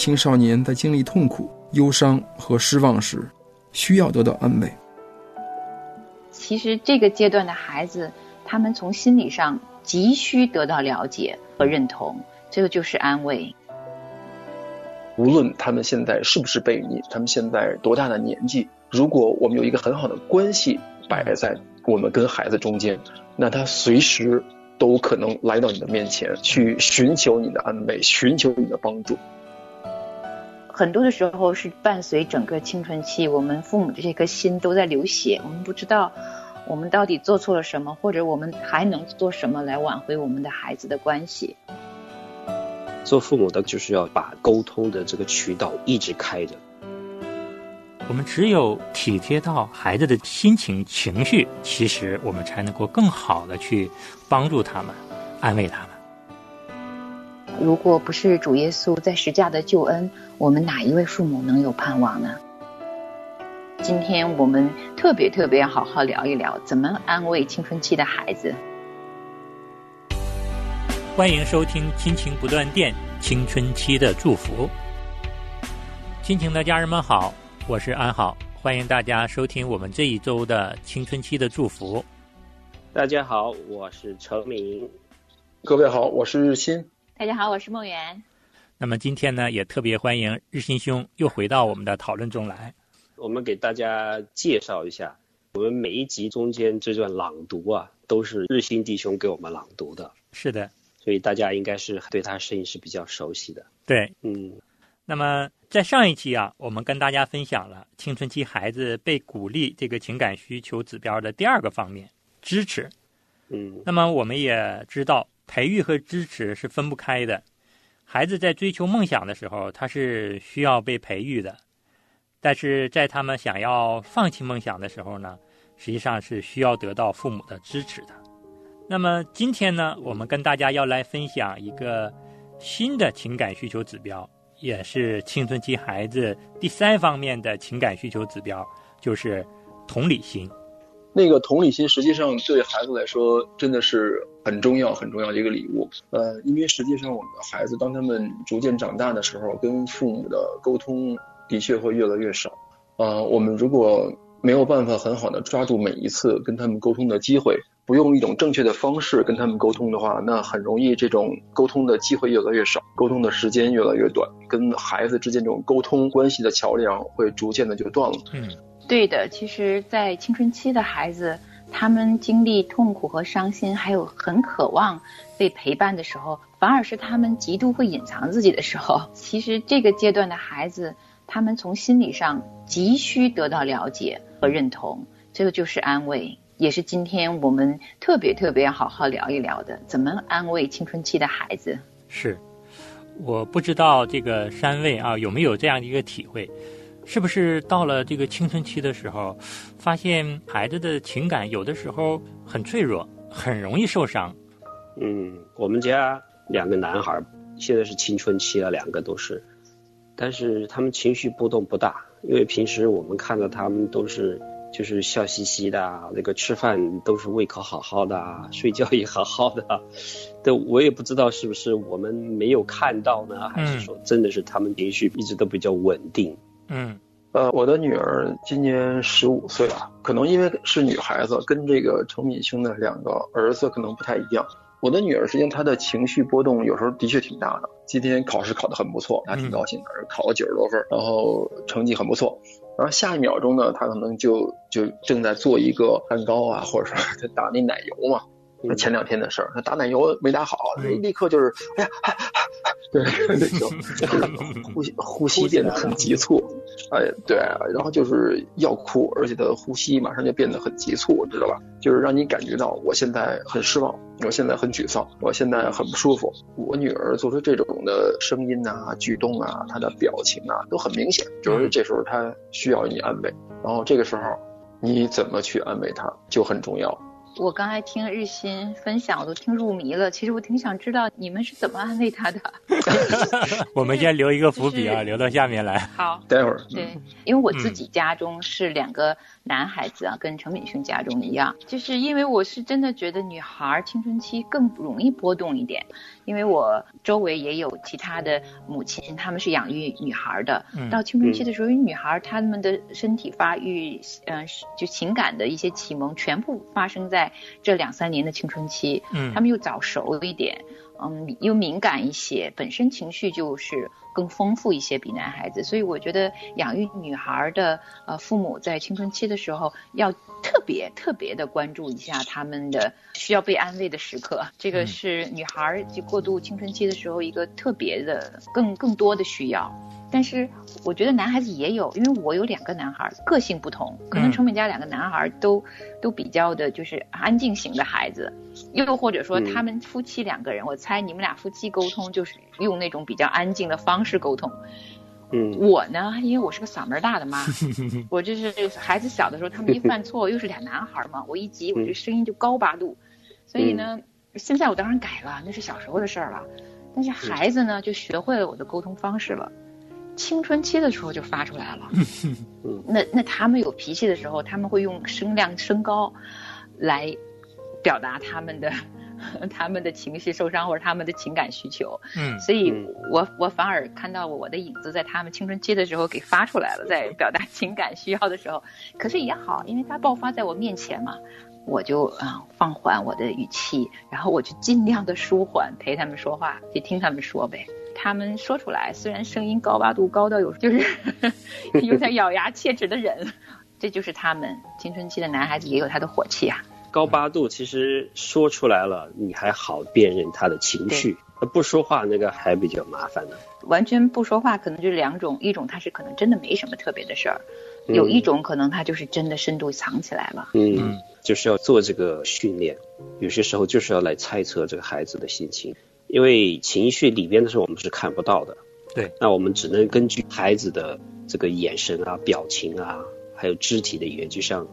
青少年在经历痛苦、忧伤和失望时，需要得到安慰。其实这个阶段的孩子，他们从心理上急需得到了解和认同，这个就是安慰。无论他们现在是不是被你，他们现在多大的年纪，如果我们有一个很好的关系摆在我们跟孩子中间，那他随时都可能来到你的面前，去寻求你的安慰，寻求你的帮助。很多的时候是伴随整个青春期，我们父母的这颗心都在流血，我们不知道我们到底做错了什么，或者我们还能做什么来挽回我们的孩子的关系。做父母的就是要把沟通的这个渠道一直开着。我们只有体贴到孩子的心情、情绪，其实我们才能够更好的去帮助他们、安慰他们。如果不是主耶稣在十架的救恩，我们哪一位父母能有盼望呢？今天我们特别特别要好好聊一聊，怎么安慰青春期的孩子。欢迎收听《亲情不断电》青春期的祝福。亲情的家人们好，我是安好，欢迎大家收听我们这一周的青春期的祝福。大家好，我是程明。各位好，我是日新。大家好，我是梦圆。那么今天呢，也特别欢迎日新兄又回到我们的讨论中来。我们给大家介绍一下，我们每一集中间这段朗读啊，都是日新弟兄给我们朗读的。是的。所以大家应该是对他声音是比较熟悉的。对，嗯。那么在上一期啊，我们跟大家分享了青春期孩子被鼓励这个情感需求指标的第二个方面——支持。嗯。那么我们也知道，培育和支持是分不开的。孩子在追求梦想的时候，他是需要被培育的；但是在他们想要放弃梦想的时候呢，实际上是需要得到父母的支持的。那么今天呢，我们跟大家要来分享一个新的情感需求指标，也是青春期孩子第三方面的情感需求指标，就是同理心。那个同理心实际上对孩子来说真的是很重要、很重要的一个礼物。呃，因为实际上我们的孩子当他们逐渐长大的时候，跟父母的沟通的确会越来越少。啊，我们如果没有办法很好的抓住每一次跟他们沟通的机会。不用一种正确的方式跟他们沟通的话，那很容易这种沟通的机会越来越少，沟通的时间越来越短，跟孩子之间这种沟通关系的桥梁会逐渐的就断了。嗯，对的。其实，在青春期的孩子，他们经历痛苦和伤心，还有很渴望被陪伴的时候，反而是他们极度会隐藏自己的时候。其实，这个阶段的孩子，他们从心理上急需得到了解和认同，这个就是安慰。也是今天我们特别特别要好好聊一聊的，怎么安慰青春期的孩子？是，我不知道这个三位啊有没有这样一个体会，是不是到了这个青春期的时候，发现孩子的情感有的时候很脆弱，很容易受伤？嗯，我们家两个男孩现在是青春期了，两个都是，但是他们情绪波动不大，因为平时我们看到他们都是。就是笑嘻嘻的，那个吃饭都是胃口好好的，睡觉也好好的，但我也不知道是不是我们没有看到呢，还是说真的是他们情绪一直都比较稳定。嗯，呃，我的女儿今年十五岁了，可能因为是女孩子，跟这个程敏清的两个儿子可能不太一样。我的女儿实际上她的情绪波动有时候的确挺大的。今天考试考得很不错，她挺高兴的，考了九十多分，然后成绩很不错。然后下一秒钟呢，她可能就就正在做一个蛋糕啊，或者说她打那奶油嘛。那前两天的事儿，她打奶油没打好，立刻就是哎呀，对，那种 呼吸呼吸变得很急促。哎，对，然后就是要哭，而且他的呼吸马上就变得很急促，知道吧？就是让你感觉到我现在很失望，我现在很沮丧，我现在很不舒服。我女儿做出这种的声音啊、举动啊、她的表情啊，都很明显，就是这时候她需要你安慰。然后这个时候你怎么去安慰她就很重要。我刚才听日新分享，我都听入迷了。其实我挺想知道你们是怎么安慰他的。我们先留一个伏笔啊，就是留到下面来。好，待会儿，对，因为我自己家中是两个男孩子啊，跟陈敏勋家中一样，就是因为我是真的觉得女孩青春期更容易波动一点，因为我周围也有其他的母亲，他们是养育女孩儿的，嗯到青春期的时候，因为女孩儿她们的身体发育，嗯、是就情感的一些启蒙，全部发生在这两三年的青春期，嗯她们又早熟一点，嗯，又敏感一些，本身情绪就是更丰富一些，比男孩子。所以我觉得养育女孩的呃父母在青春期的时候要特别特别的关注一下他们的需要被安慰的时刻，这个嗯。是女孩就过渡青春期的时候一个特别的更更多的需要。但是我觉得男孩子也有，因为我有两个男孩，个性不同，可能嗯。程敏家两个男孩都、都比较的就是安静型的孩子，又或者说嗯。他们夫妻两个人，我猜你们俩夫妻沟通就是用那种比较安静的方式沟通。嗯。我呢，因为我是个嗓门大的妈，我就是孩子小的时候，他们一犯错，又是俩男孩嘛，我一急，我这声音就高八度，所以呢，现在我当然改了，那是小时候的事儿了。但是。孩子呢，就学会了我的沟通方式了。青春期的时候就发出来了，嗯。那那他们有脾气的时候，他们会用声量升高来表达他们的 他们的情绪受伤或者他们的情感需求。嗯所以嗯我我反而看到我的影子在他们青春期的时候给发出来了，在表达情感需要的时候，可是也好，因为它爆发在我面前嘛，我就啊、放缓我的语气，然后我就尽量的舒缓，陪他们说话，就听他们说呗。他们说出来，虽然声音高八度，高到有就是 有点咬牙切齿的忍，这就是他们青春期的男孩子也有他的火气啊。高八度其实说出来了，你还好辨认他的情绪，不说话那个还比较麻烦呢。完全不说话，可能就是两种，一种他是可能真的没什么特别的事儿，嗯有一种可能他就是真的深度藏起来了。嗯嗯，就是要做这个训练，有些时候就是要来猜测这个孩子的心情，因为情绪里边的时候我们是看不到的。对，那我们只能根据孩子的这个眼神啊、表情啊，还有肢体的语言，就像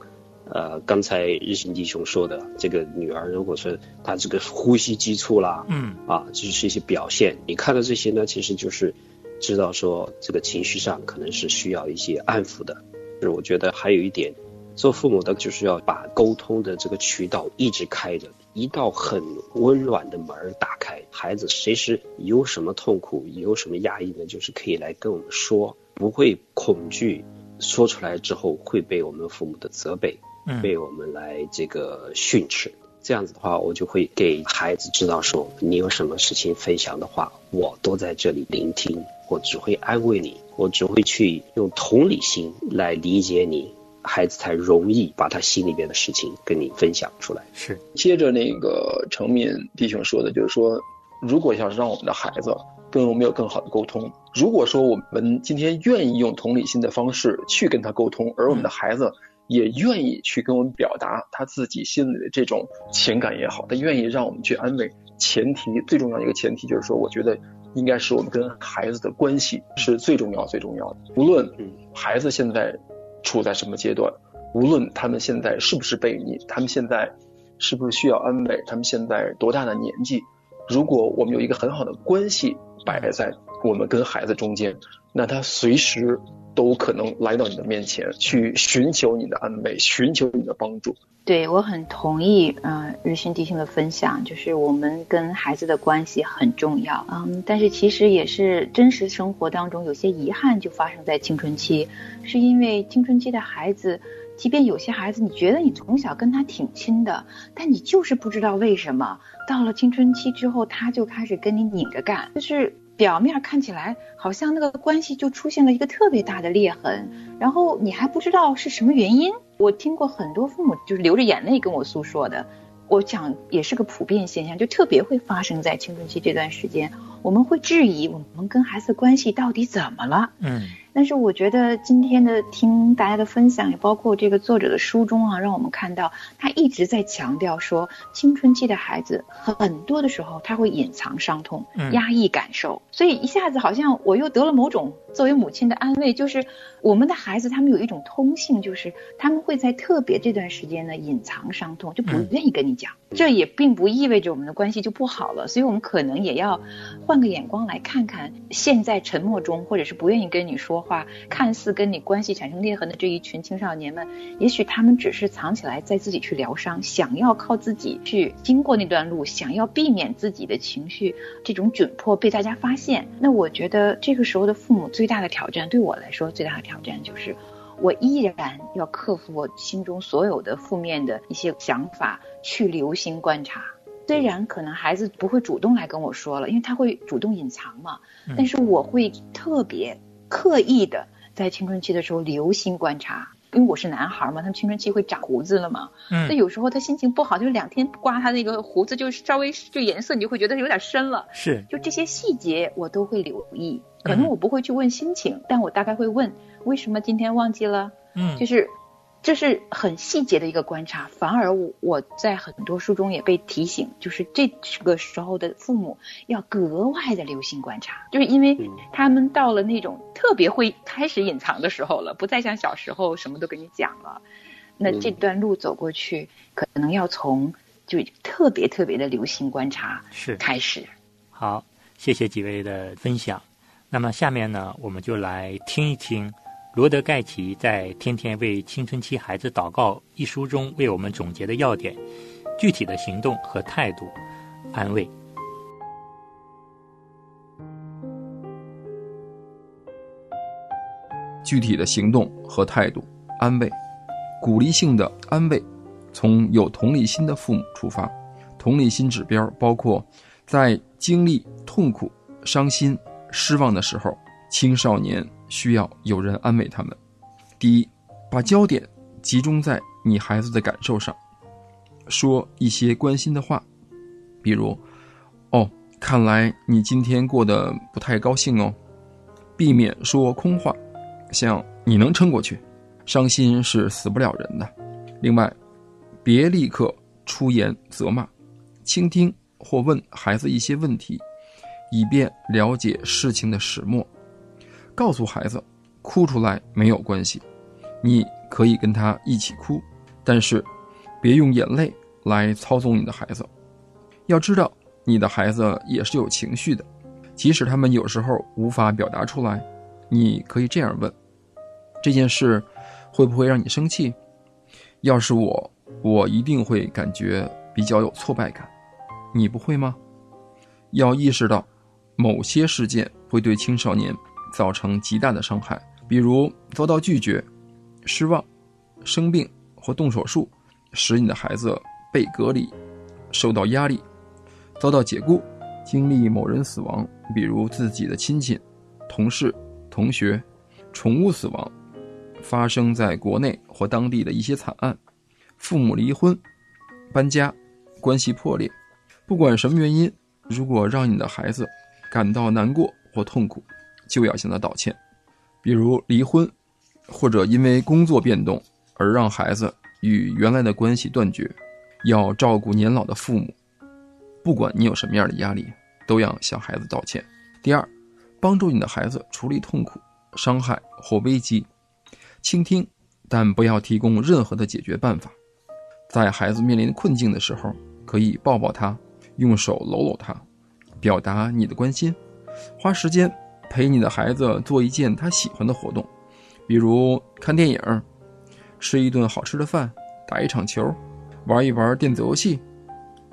呃刚才日新弟兄说的，这个女儿如果说她这个呼吸急促啦，嗯啊，这是一些表现。你看到这些呢，其实就是知道说这个情绪上可能是需要一些安抚的。就是我觉得还有一点，做父母的就是要把沟通的这个渠道一直开着，一道很温暖的门打开，孩子随时有什么痛苦、有什么压抑呢，就是可以来跟我们说，不会恐惧，说出来之后会被我们父母的责备。嗯被我们来这个训斥。这样子的话，我就会给孩子知道说，你有什么事情分享的话，我都在这里聆听，我只会安慰你，我只会去用同理心来理解你，孩子才容易把他心里边的事情跟你分享出来。是接着那个成敏弟兄说的，就是说，如果要是让我们的孩子跟我们有更好的沟通，如果说我们今天愿意用同理心的方式去跟他沟通，而我们的孩子也愿意去跟我们表达他自己心里的这种情感也好，他愿意让我们去安慰，前提最重要的一个前提就是说，我觉得应该是我们跟孩子的关系是最重要最重要的，无论嗯孩子现在处在什么阶段，无论他们现在是不是被你，他们现在是不是需要安慰，他们现在多大的年纪，如果我们有一个很好的关系摆在我们跟孩子中间，那他随时都可能来到你的面前，去寻求你的安慰，寻求你的帮助。对我很同意，呃，日新弟兄的分享，就是我们跟孩子的关系很重要，嗯，但是其实也是真实生活当中有些遗憾就发生在青春期，是因为青春期的孩子，即便有些孩子你觉得你从小跟他挺亲的，但你就是不知道为什么到了青春期之后，他就开始跟你拧着干，就是表面看起来好像那个关系就出现了一个特别大的裂痕，然后你还不知道是什么原因。我听过很多父母就是流着眼泪跟我诉说的，我想也是个普遍现象，就特别会发生在青春期这段时间，我们会质疑我们跟孩子的关系到底怎么了。嗯但是我觉得今天的听大家的分享，也包括这个作者的书中啊，让我们看到他一直在强调说，青春期的孩子很多的时候他会隐藏伤痛，压抑感受，所以一下子好像我又得了某种作为母亲的安慰，就是我们的孩子他们有一种通性，就是他们会在特别这段时间呢隐藏伤痛，就不愿意跟你讲。这也并不意味着我们的关系就不好了，所以我们可能也要换个眼光来看看，现在沉默中或者是不愿意跟你说话，看似跟你关系产生裂痕的这一群青少年们，也许他们只是藏起来在自己去疗伤，想要靠自己去经过那段路，想要避免自己的情绪这种窘迫被大家发现。那我觉得这个时候的父母最大的挑战，对我来说最大的挑战就是。我依然要克服我心中所有的负面的一些想法，去留心观察。虽然可能孩子不会主动来跟我说了，因为他会主动隐藏嘛，但是我会特别刻意的在青春期的时候留心观察。因为我是男孩嘛，他们青春期会长胡子了嘛，嗯那有时候他心情不好，就是两天不刮他那个胡子，就稍微就颜色，你就会觉得有点深了。是，就这些细节我都会留意。可能我不会去问心情，但我大概会问为什么今天忘记了。嗯，就是这是很细节的一个观察。反而我我在很多书中也被提醒，就是这个时候的父母要格外的留心观察，就是因为他们到了那种特别会开始隐藏的时候了，不再像小时候什么都跟你讲了。那这段路走过去，可能要从就特别特别的留心观察是开始。好，谢谢几位的分享。那么下面呢，我们就来听一听罗德盖奇在《天天为青春期孩子祷告》一书中为我们总结的要点、具体的行动和态度、安慰。具体的行动和态度、安慰、鼓励性的安慰，从有同理心的父母出发。同理心指标包括在经历痛苦、伤心。失望的时候，青少年需要有人安慰他们。第一，把焦点集中在你孩子的感受上，说一些关心的话，比如：“哦，看来你今天过得不太高兴哦。”避免说空话，像“你能撑过去”，伤心是死不了人的。另外，别立刻出言责骂，倾听或问孩子一些问题。以便了解事情的始末，告诉孩子，哭出来没有关系，你可以跟他一起哭，但是，别用眼泪来操纵你的孩子。要知道，你的孩子也是有情绪的，即使他们有时候无法表达出来，你可以这样问：这件事会不会让你生气？要是我，我一定会感觉比较有挫败感。你不会吗？要意识到。某些事件会对青少年造成极大的伤害，比如遭到拒绝、失望、生病或动手术，使你的孩子被隔离、受到压力、遭到解雇、经历某人死亡，比如自己的亲戚、同事、同学、宠物死亡，发生在国内或当地的一些惨案，父母离婚、搬家、关系破裂，不管什么原因，如果让你的孩子。感到难过或痛苦，就要向他道歉。比如离婚，或者因为工作变动而让孩子与原来的关系断绝，要照顾年老的父母。不管你有什么样的压力，都要向孩子道歉。第二，帮助你的孩子处理痛苦、伤害或危机，倾听，但不要提供任何的解决办法。在孩子面临困境的时候，可以抱抱他，用手搂搂他。表达你的关心，花时间陪你的孩子做一件他喜欢的活动，比如看电影、吃一顿好吃的饭、打一场球、玩一玩电子游戏，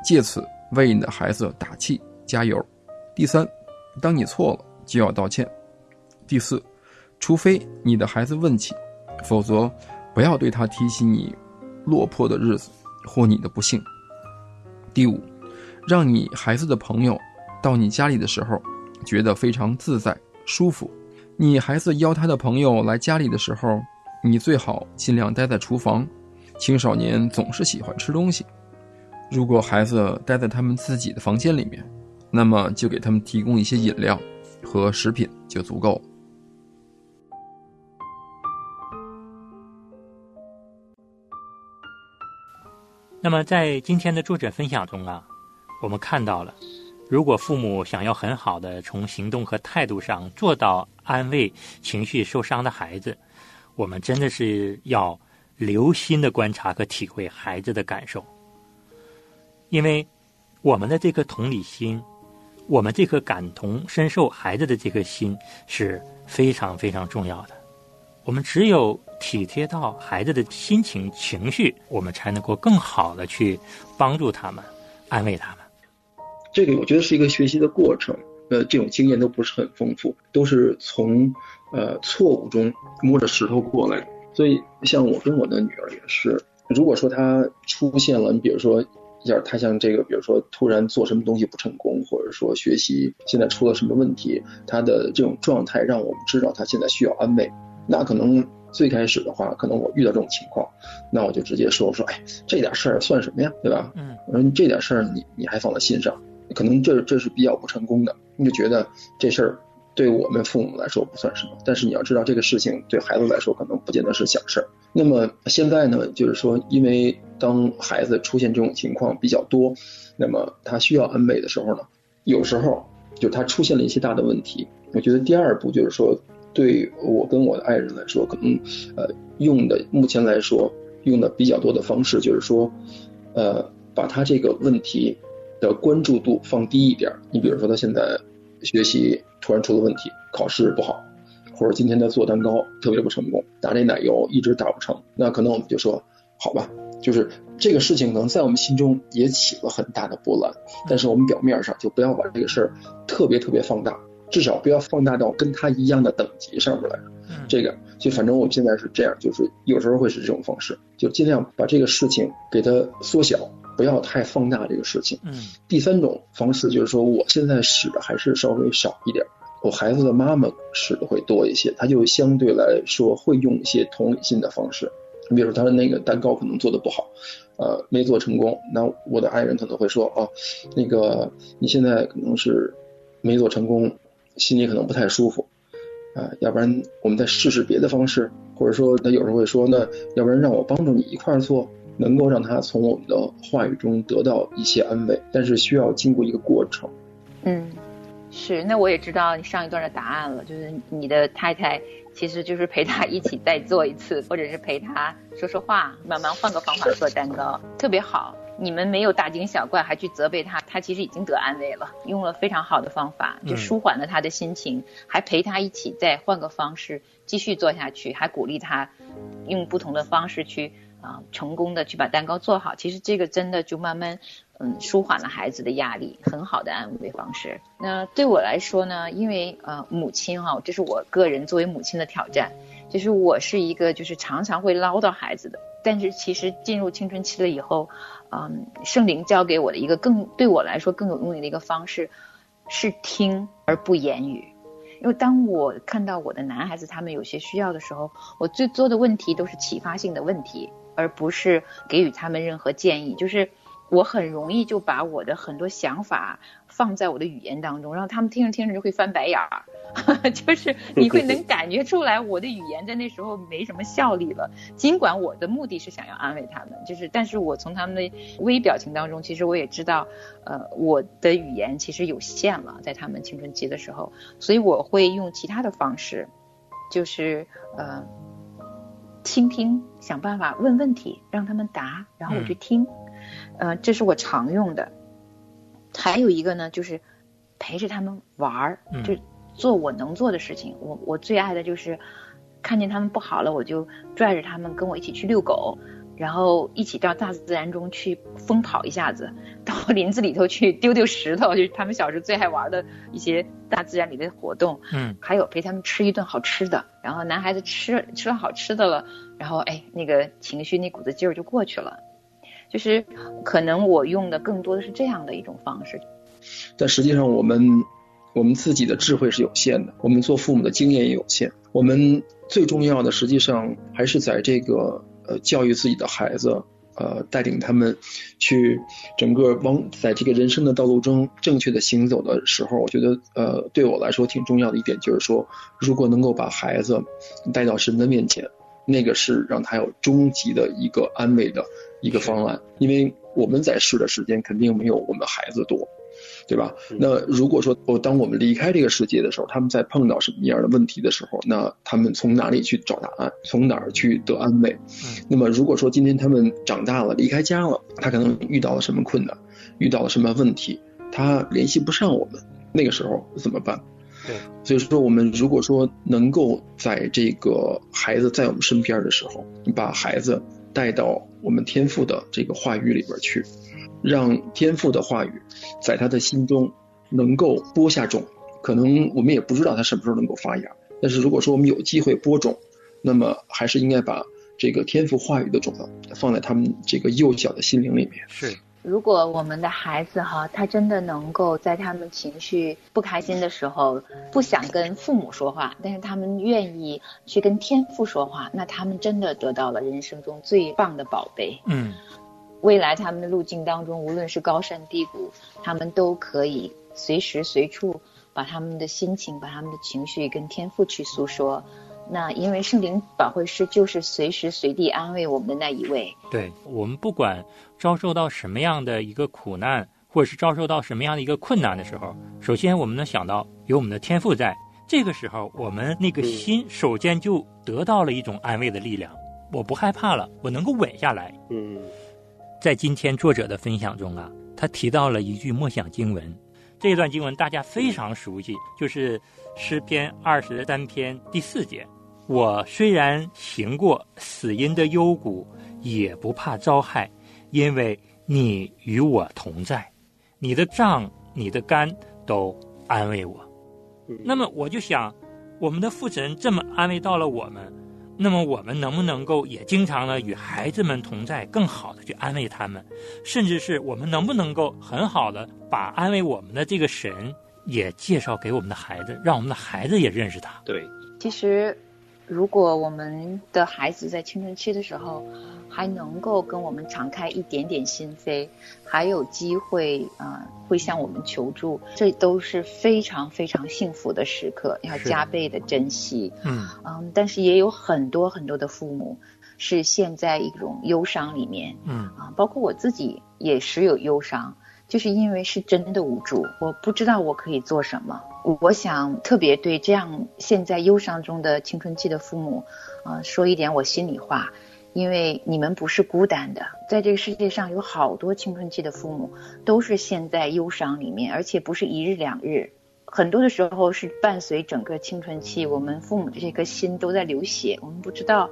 借此为你的孩子打气加油。第三，当你错了就要道歉。第四，除非你的孩子问起，否则不要对他提起你落魄的日子或你的不幸。第五，让你孩子的朋友。到你家里的时候觉得非常自在舒服。你孩子邀他的朋友来家里的时候你最好尽量待在厨房青少年总是喜欢吃东西。如果孩子待在他们自己的房间里面那么就给他们提供一些饮料和食品就足够那么在今天的作者分享中啊我们看到了如果父母想要很好的从行动和态度上做到安慰情绪受伤的孩子，我们真的是要留心的观察和体会孩子的感受，因为我们的这颗同理心，我们这颗感同身受孩子的这颗心是非常非常重要的。我们只有体贴到孩子的心情、情绪，我们才能够更好的去帮助他们、安慰他们。这个我觉得是一个学习的过程，呃，这种经验都不是很丰富，都是从呃错误中摸着石头过来。所以，像我跟我的女儿也是，如果说她出现了，你比如说一下，她像这个，比如说突然做什么东西不成功，或者说学习现在出了什么问题，她的这种状态让我们知道她现在需要安慰。那可能最开始的话，可能我遇到这种情况，那我就直接说说，哎，这点事儿算什么呀，对吧？嗯，我说这点事儿你你还放在心上，可能这这是比较不成功的，你就觉得这事儿对我们父母来说不算什么，但是你要知道这个事情对孩子来说可能不见得是小事儿。那么现在呢，就是说，因为当孩子出现这种情况比较多，那么他需要安慰的时候呢，有时候就他出现了一些大的问题，我觉得第二步就是说。对我跟我的爱人来说，可能呃用的目前来说用的比较多的方式就是说，呃把他这个问题的关注度放低一点。你比如说他现在学习突然出了问题，考试不好，或者今天他做蛋糕特别不成功，打这奶油一直打不成，那可能我们就说好吧，就是这个事情可能在我们心中也起了很大的波澜，但是我们表面上就不要把这个事儿特别特别放大。至少不要放大到跟他一样的等级上面来。这个就反正我们现在是这样，就是有时候会是这种方式，就尽量把这个事情给它缩小，不要太放大这个事情。嗯。第三种方式就是说，我现在使的还是稍微少一点，我孩子的妈妈使的会多一些，他就相对来说会用一些同理心的方式。你比如说他的那个蛋糕可能做的不好，呃，没做成功，那我的爱人可能会说，哦，那个你现在可能是没做成功。心里可能不太舒服，啊，要不然我们再试试别的方式，或者说他有时候会说，那要不然让我帮助你一块儿做，能够让他从我们的话语中得到一些安慰，但是需要经过一个过程。嗯，是，那我也知道你上一段的答案了，就是你的太太其实就是陪他一起再做一次，或者是陪他说说话，慢慢换个方法做蛋糕，特别好。你们没有大惊小怪，还去责备他，他其实已经得安慰了，用了非常好的方法，就舒缓了他的心情，还陪他一起再换个方式继续做下去，还鼓励他用不同的方式去啊成功的去把蛋糕做好。其实这个真的就慢慢嗯舒缓了孩子的压力，很好的安慰方式。那对我来说呢，因为呃母亲哈，这是我个人作为母亲的挑战，就是我是一个就是常常会唠叨孩子的，但是其实进入青春期了以后。嗯，圣灵教给我的一个更对我来说更有用的一个方式，是听而不言语。因为当我看到我的男孩子他们有些需要的时候，我最多的问题都是启发性的问题，而不是给予他们任何建议。就是我很容易就把我的很多想法放在我的语言当中，然后他们听着听着就会翻白眼儿。就是你会能感觉出来，我的语言在那时候没什么效力了。尽管我的目的是想要安慰他们，就是，但是我从他们的微表情当中，其实我也知道，呃，我的语言其实有限了，在他们青春期的时候，所以我会用其他的方式，就是呃，倾听，想办法问问题，让他们答，然后我去听，呃，这是我常用的。还有一个呢，就是陪着他们玩儿，就。做我能做的事情，我我最爱的就是看见他们不好了，我就拽着他们跟我一起去遛狗，然后一起到大自然中去疯跑一下子，到 林子里头去丢丢石头，就是他们小时候最爱玩的一些大自然里的活动。嗯，还有陪他们吃一顿好吃的，然后男孩子吃吃了好吃的了，然后哎那个情绪那股子劲儿就过去了，就是可能我用的更多的是这样的一种方式。但实际上我们。我们自己的智慧是有限的，我们做父母的经验也有限。我们最重要的，实际上还是在这个呃教育自己的孩子，呃带领他们去整个往在这个人生的道路中正确的行走的时候，我觉得呃对我来说挺重要的一点就是说，如果能够把孩子带到神的面前，那个是让他有终极的一个安慰的一个方案，因为我们在世的时间肯定没有我们孩子多。对吧？那如果说我当我们离开这个世界的时候，他们在碰到什么样的问题的时候，那他们从哪里去找答案？从哪儿去得安慰？那么如果说今天他们长大了，离开家了，他可能遇到了什么困难，遇到了什么问题，他联系不上我们，那个时候怎么办？对，所以说我们如果说能够在这个孩子在我们身边的时候，你把孩子带到我们天赋的这个话语里边去。让天赋的话语在他的心中能够播下种，可能我们也不知道他什么时候能够发芽。但是如果说我们有机会播种，那么还是应该把这个天赋话语的种子放在他们这个幼小的心灵里面。是，如果我们的孩子哈，他真的能够在他们情绪不开心的时候，不想跟父母说话，但是他们愿意去跟天赋说话，那他们真的得到了人生中最棒的宝贝。嗯。未来他们的路径当中，无论是高山低谷，他们都可以随时随处把他们的心情、把他们的情绪跟天赋去诉说。那因为圣灵保惠师就是随时随地安慰我们的那一位。对我们不管遭受到什么样的一个苦难，或者是遭受到什么样的一个困难的时候，首先我们能想到有我们的天赋在。这个时候，我们那个心首先就得到了一种安慰的力量。我不害怕了，我能够稳下来。嗯。在今天作者的分享中啊，他提到了一句默想经文，这段经文大家非常熟悉，就是诗篇二十三篇第四节：“我虽然行过死荫的幽谷，也不怕遭害，因为你与我同在，你的杖、你的肝都安慰我。”那么我就想，我们的父神这么安慰到了我们。那么我们能不能够也经常呢与孩子们同在，更好的去安慰他们，甚至是我们能不能够很好的把安慰我们的这个神也介绍给我们的孩子，让我们的孩子也认识他？对，其实。如果我们的孩子在青春期的时候，还能够跟我们敞开一点点心扉，还有机会啊，会向我们求助，这都是非常非常幸福的时刻，要加倍的珍惜。嗯嗯，但是也有很多很多的父母是陷在一种忧伤里面。嗯啊，包括我自己也时有忧伤。就是因为是真的无助，我不知道我可以做什么。我想特别对这样现在忧伤中的青春期的父母，啊，说一点我心里话，因为你们不是孤单的，在这个世界上有好多青春期的父母都是陷在忧伤里面，而且不是一日两日，很多的时候是伴随整个青春期，我们父母的这颗心都在流血，我们不知道。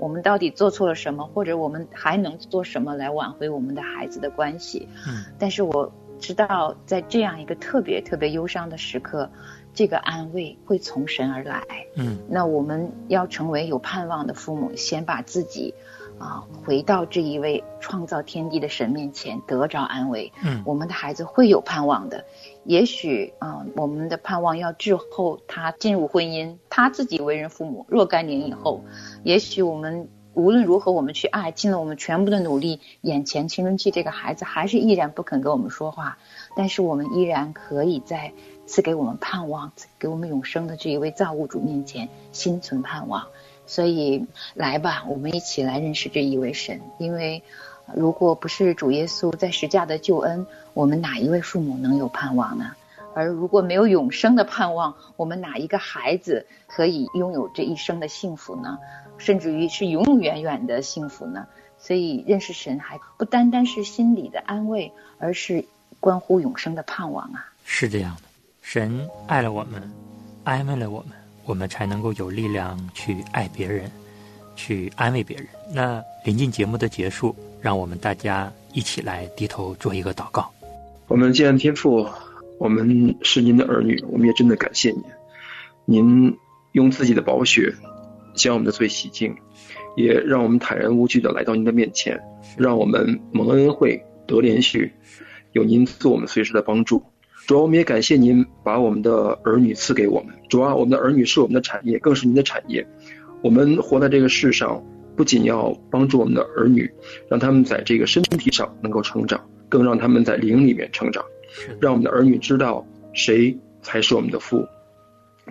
我们到底做错了什么，或者我们还能做什么来挽回我们的孩子的关系？嗯，但是我知道，在这样一个特别特别忧伤的时刻，这个安慰会从神而来。嗯，那我们要成为有盼望的父母，先把自己。啊，回到这一位创造天地的神面前，得着安慰。嗯，我们的孩子会有盼望的。也许啊，我们的盼望要滞后他进入婚姻，他自己为人父母若干年以后，也许我们无论如何我们去爱，尽了我们全部的努力，眼前青春期这个孩子还是依然不肯跟我们说话，但是我们依然可以在赐给我们盼望、给我们永生的这一位造物主面前心存盼望。所以来吧，我们一起来认识这一位神。因为如果不是主耶稣在十架的救恩，我们哪一位父母能有盼望呢？而如果没有永生的盼望，我们哪一个孩子可以拥有这一生的幸福呢？甚至于是永永远远的幸福呢？所以认识神还不单单是心理的安慰，而是关乎永生的盼望啊！是这样的，神爱了我们，安慰了我们。我们才能够有力量去爱别人，去安慰别人。那临近节目的结束，让我们大家一起来低头做一个祷告。我们既然天父，我们是您的儿女，我们也真的感谢您。您用自己的宝血将我们的罪洗净，也让我们坦然无惧的来到您的面前，让我们蒙恩惠得连续，有您做我们随时的帮助。主要我们也感谢您把我们的儿女赐给我们。主要我们的儿女是我们的产业，更是您的产业。我们活在这个世上，不仅要帮助我们的儿女，让他们在这个身体上能够成长，更让他们在灵里面成长，让我们的儿女知道谁才是我们的父。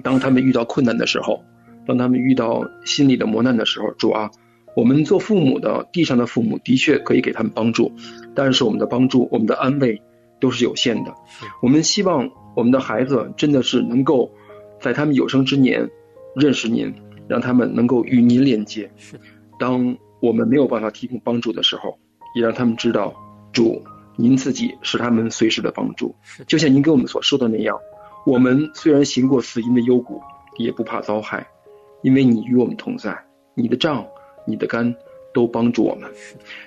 当他们遇到困难的时候，当他们遇到心理的磨难的时候，主啊，我们做父母的，地上的父母的确可以给他们帮助，但是我们的帮助，我们的安慰都是有限的。我们希望我们的孩子真的是能够在他们有生之年认识您，让他们能够与您连接。是当我们没有办法提供帮助的时候，也让他们知道主您自己是他们随时的帮助。就像您给我们所说的那样，我们虽然行过死荫的幽谷，也不怕遭害，因为你与我们同在，你的杖、你的肝都帮助我们。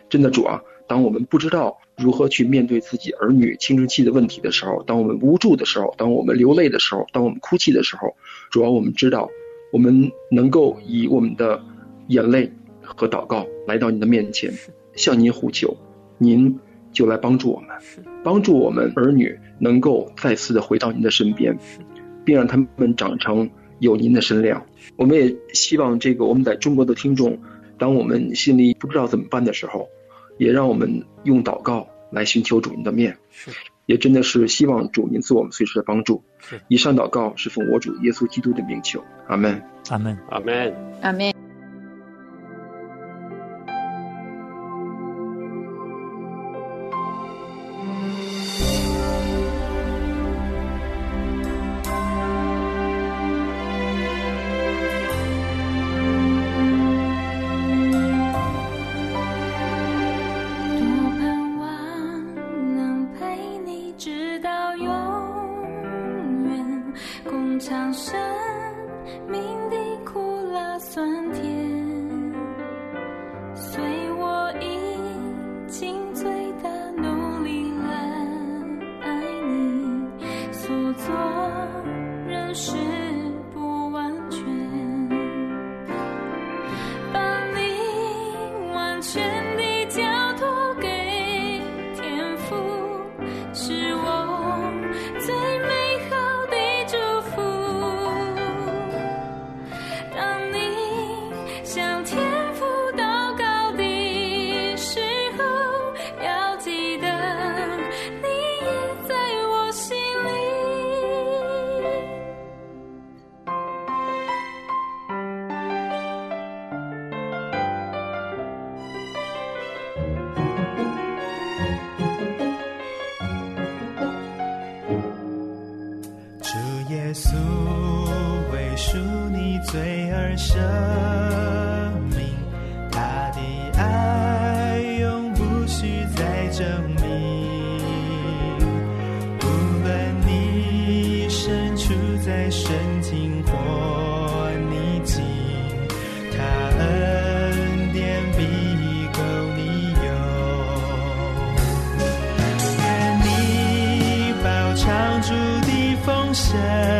真的主啊，当我们不知道如何去面对自己儿女青春期的问题的时候，当我们无助的时候，当我们流泪的时候，当我们哭泣的时候，主要我们知道，我们能够以我们的眼泪和祷告来到您的面前，向您呼求，您就来帮助我们。帮助我们儿女能够再次的回到您的身边，并让他们长成有您的身量。我们也希望这个我们在中国的听众，当我们心里不知道怎么办的时候，也让我们用祷告来寻求主您的面。是也真的是希望主您赐我们随时的帮助是。以上祷告是奉我主耶稣基督的名求，阿门。阿门。阿门。阿妹。丰